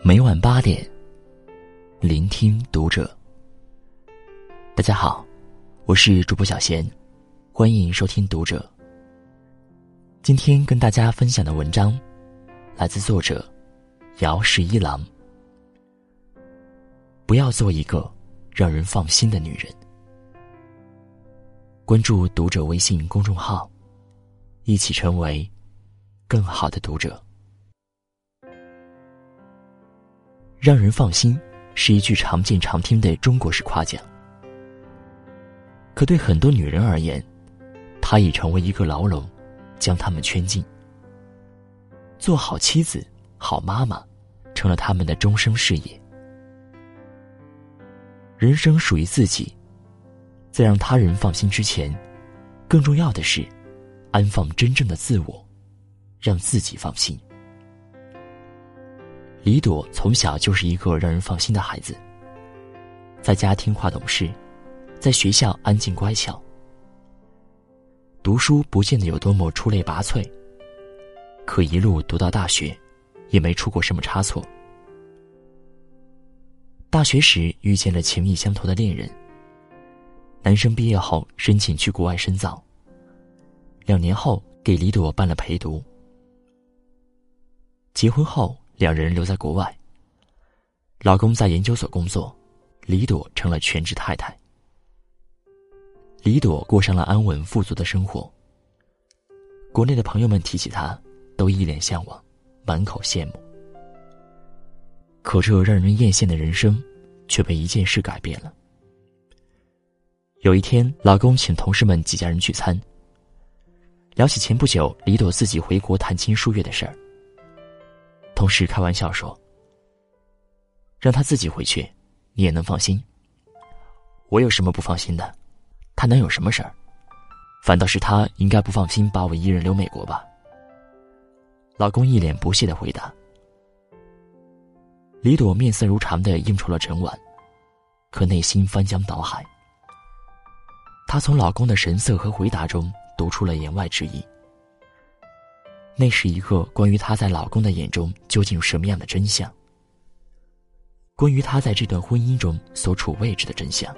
每晚八点，聆听读者。大家好，我是主播小贤，欢迎收听读者。今天跟大家分享的文章，来自作者姚十一郎。不要做一个让人放心的女人。关注读者微信公众号，一起成为更好的读者。让人放心，是一句常见常听的中国式夸奖。可对很多女人而言，它已成为一个牢笼，将她们圈禁。做好妻子、好妈妈，成了他们的终生事业。人生属于自己，在让他人放心之前，更重要的是，安放真正的自我，让自己放心。李朵从小就是一个让人放心的孩子，在家听话懂事，在学校安静乖巧。读书不见得有多么出类拔萃，可一路读到大学，也没出过什么差错。大学时遇见了情意相投的恋人，男生毕业后申请去国外深造，两年后给李朵办了陪读。结婚后。两人留在国外。老公在研究所工作，李朵成了全职太太。李朵过上了安稳富足的生活。国内的朋友们提起她，都一脸向往，满口羡慕。可这让人艳羡的人生，却被一件事改变了。有一天，老公请同事们几家人聚餐，聊起前不久李朵自己回国谈亲数月的事儿。同事开玩笑说：“让他自己回去，你也能放心。我有什么不放心的？他能有什么事儿？反倒是他应该不放心把我一人留美国吧。”老公一脸不屑的回答。李朵面色如常的应酬了整晚，可内心翻江倒海。她从老公的神色和回答中读出了言外之意。那是一个关于她在老公的眼中究竟什么样的真相，关于她在这段婚姻中所处位置的真相。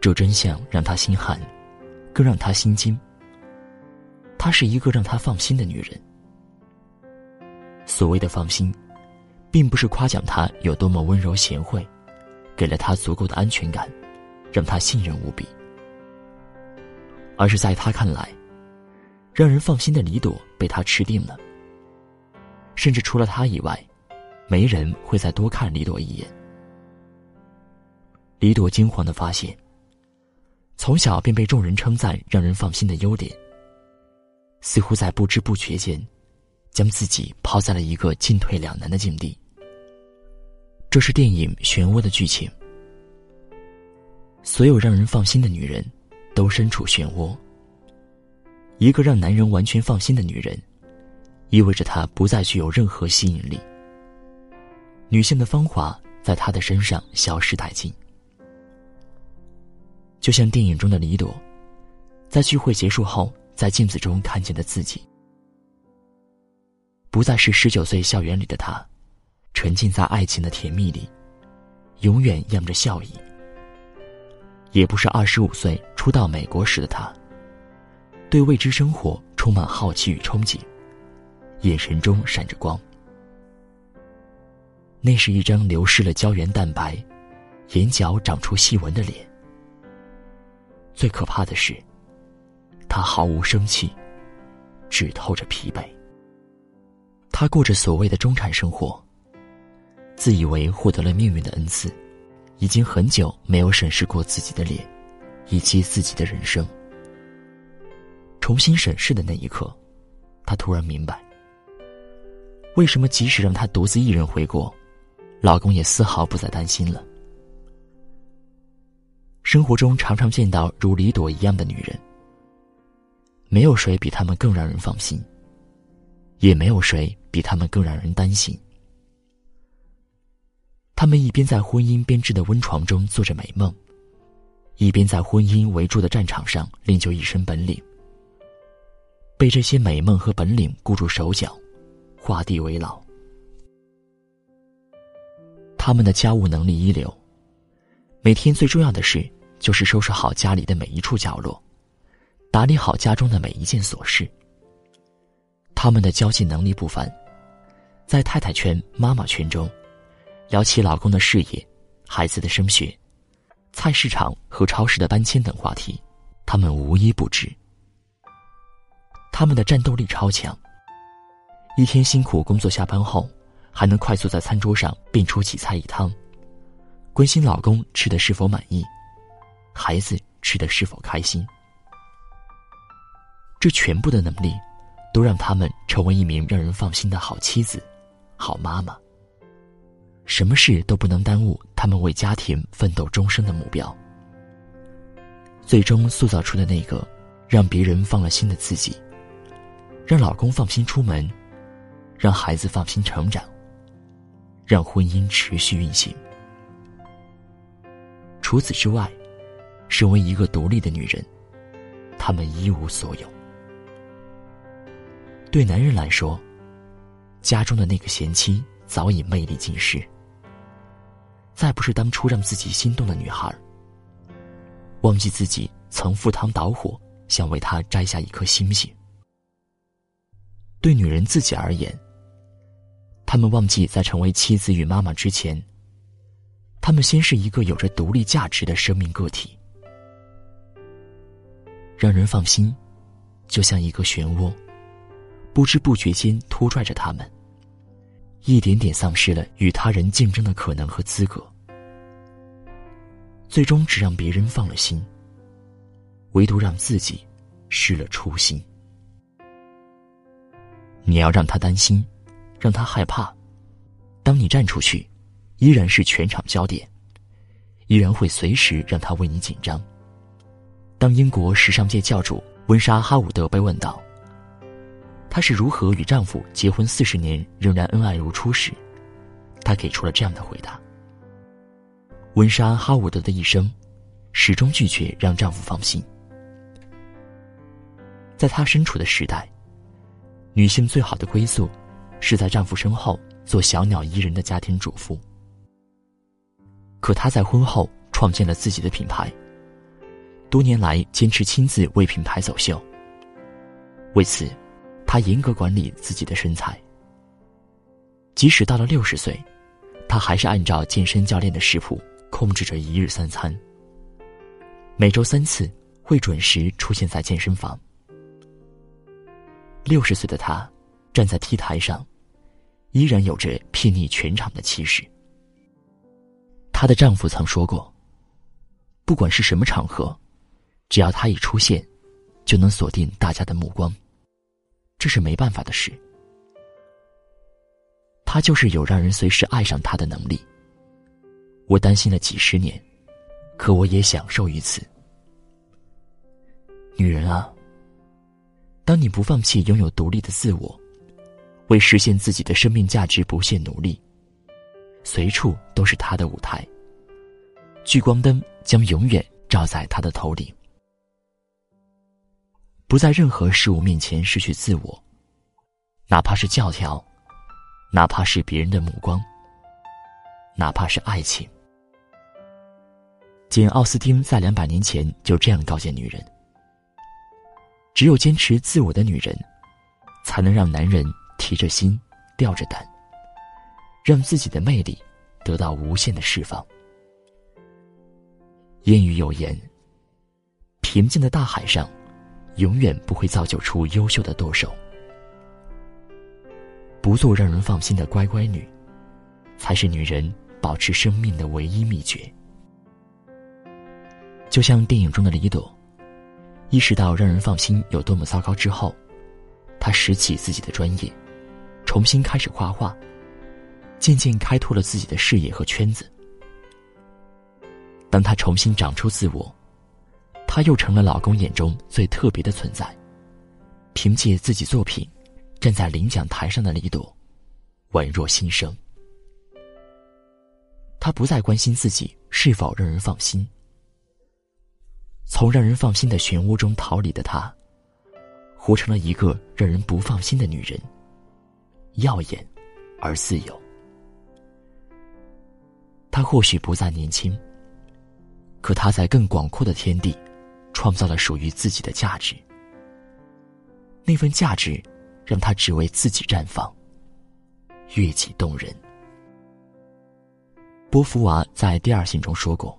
这真相让她心寒，更让她心惊。她是一个让她放心的女人。所谓的放心，并不是夸奖她有多么温柔贤惠，给了她足够的安全感，让她信任无比，而是在她看来。让人放心的李朵被他吃定了，甚至除了他以外，没人会再多看李朵一眼。李朵惊慌的发现，从小便被众人称赞让人放心的优点，似乎在不知不觉间，将自己抛在了一个进退两难的境地。这是电影漩涡的剧情，所有让人放心的女人，都身处漩涡。一个让男人完全放心的女人，意味着她不再具有任何吸引力。女性的芳华在她的身上消失殆尽，就像电影中的李朵，在聚会结束后，在镜子中看见的自己，不再是十九岁校园里的她，沉浸在爱情的甜蜜里，永远漾着笑意；也不是二十五岁初到美国时的她。对未知生活充满好奇与憧憬，眼神中闪着光。那是一张流失了胶原蛋白、眼角长出细纹的脸。最可怕的是，他毫无生气，只透着疲惫。他过着所谓的中产生活，自以为获得了命运的恩赐，已经很久没有审视过自己的脸，以及自己的人生。重新审视的那一刻，她突然明白，为什么即使让她独自一人回国，老公也丝毫不再担心了。生活中常常见到如李朵一样的女人，没有谁比她们更让人放心，也没有谁比她们更让人担心。他们一边在婚姻编织的温床中做着美梦，一边在婚姻围住的战场上练就一身本领。被这些美梦和本领固住手脚，画地为牢。他们的家务能力一流，每天最重要的事就是收拾好家里的每一处角落，打理好家中的每一件琐事。他们的交际能力不凡，在太太圈、妈妈圈中，聊起老公的事业、孩子的升学、菜市场和超市的搬迁等话题，他们无一不知。他们的战斗力超强，一天辛苦工作下班后。还能快速在餐桌上变出几菜一汤，关心老公吃的是否满意，孩子吃的是否开心。这全部的能力，都让他们成为一名让人放心的好妻子、好妈妈。什么事都不能耽误他们为家庭奋斗终生的目标。最终塑造出的那个让别人放了心的自己，让老公放心出门，让孩子放心成长。让婚姻持续运行。除此之外，身为一个独立的女人，她们一无所有。对男人来说，家中的那个贤妻早已魅力尽失，再不是当初让自己心动的女孩。忘记自己曾赴汤蹈火，想为她摘下一颗星星。对女人自己而言。他们忘记，在成为妻子与妈妈之前，他们先是一个有着独立价值的生命个体。让人放心，就像一个漩涡，不知不觉间拖拽着他们，一点点丧失了与他人竞争的可能和资格，最终只让别人放了心，唯独让自己失了初心。你要让他担心。让他害怕，当你站出去，依然是全场焦点，依然会随时让他为你紧张。当英国时尚界教主温莎哈伍德被问到，她是如何与丈夫结婚四十年仍然恩爱如初时，她给出了这样的回答：温莎哈伍德的一生，始终拒绝让丈夫放心。在她身处的时代，女性最好的归宿。是在丈夫身后做小鸟依人的家庭主妇。可她在婚后创建了自己的品牌，多年来坚持亲自为品牌走秀。为此，她严格管理自己的身材。即使到了六十岁，她还是按照健身教练的食谱控制着一日三餐。每周三次会准时出现在健身房。六十岁的她，站在 T 台上。依然有着睥睨全场的气势。她的丈夫曾说过：“不管是什么场合，只要她一出现，就能锁定大家的目光。这是没办法的事。她就是有让人随时爱上她的能力。我担心了几十年，可我也享受于此。女人啊，当你不放弃拥有独立的自我。”为实现自己的生命价值不懈努力，随处都是他的舞台。聚光灯将永远照在他的头顶，不在任何事物面前失去自我，哪怕是教条，哪怕是别人的目光，哪怕是爱情。简·奥斯汀在两百年前就这样告诫女人：只有坚持自我的女人，才能让男人。提着心，吊着胆，让自己的魅力得到无限的释放。谚语有言：“平静的大海上，永远不会造就出优秀的舵手。”不做让人放心的乖乖女，才是女人保持生命的唯一秘诀。就像电影中的李朵，意识到让人放心有多么糟糕之后，他拾起自己的专业。重新开始画画，渐渐开拓了自己的视野和圈子。当他重新长出自我，他又成了老公眼中最特别的存在。凭借自己作品，站在领奖台上的李朵，宛若新生。她不再关心自己是否让人放心，从让人放心的漩涡中逃离的她，活成了一个让人不放心的女人。耀眼，而自由。她或许不再年轻，可她在更广阔的天地，创造了属于自己的价值。那份价值，让她只为自己绽放，悦己动人。波伏娃在第二信中说过：“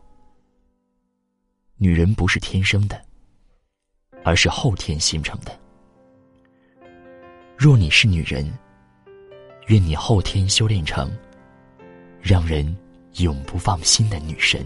女人不是天生的，而是后天形成的。若你是女人，愿你后天修炼成让人永不放心的女神。”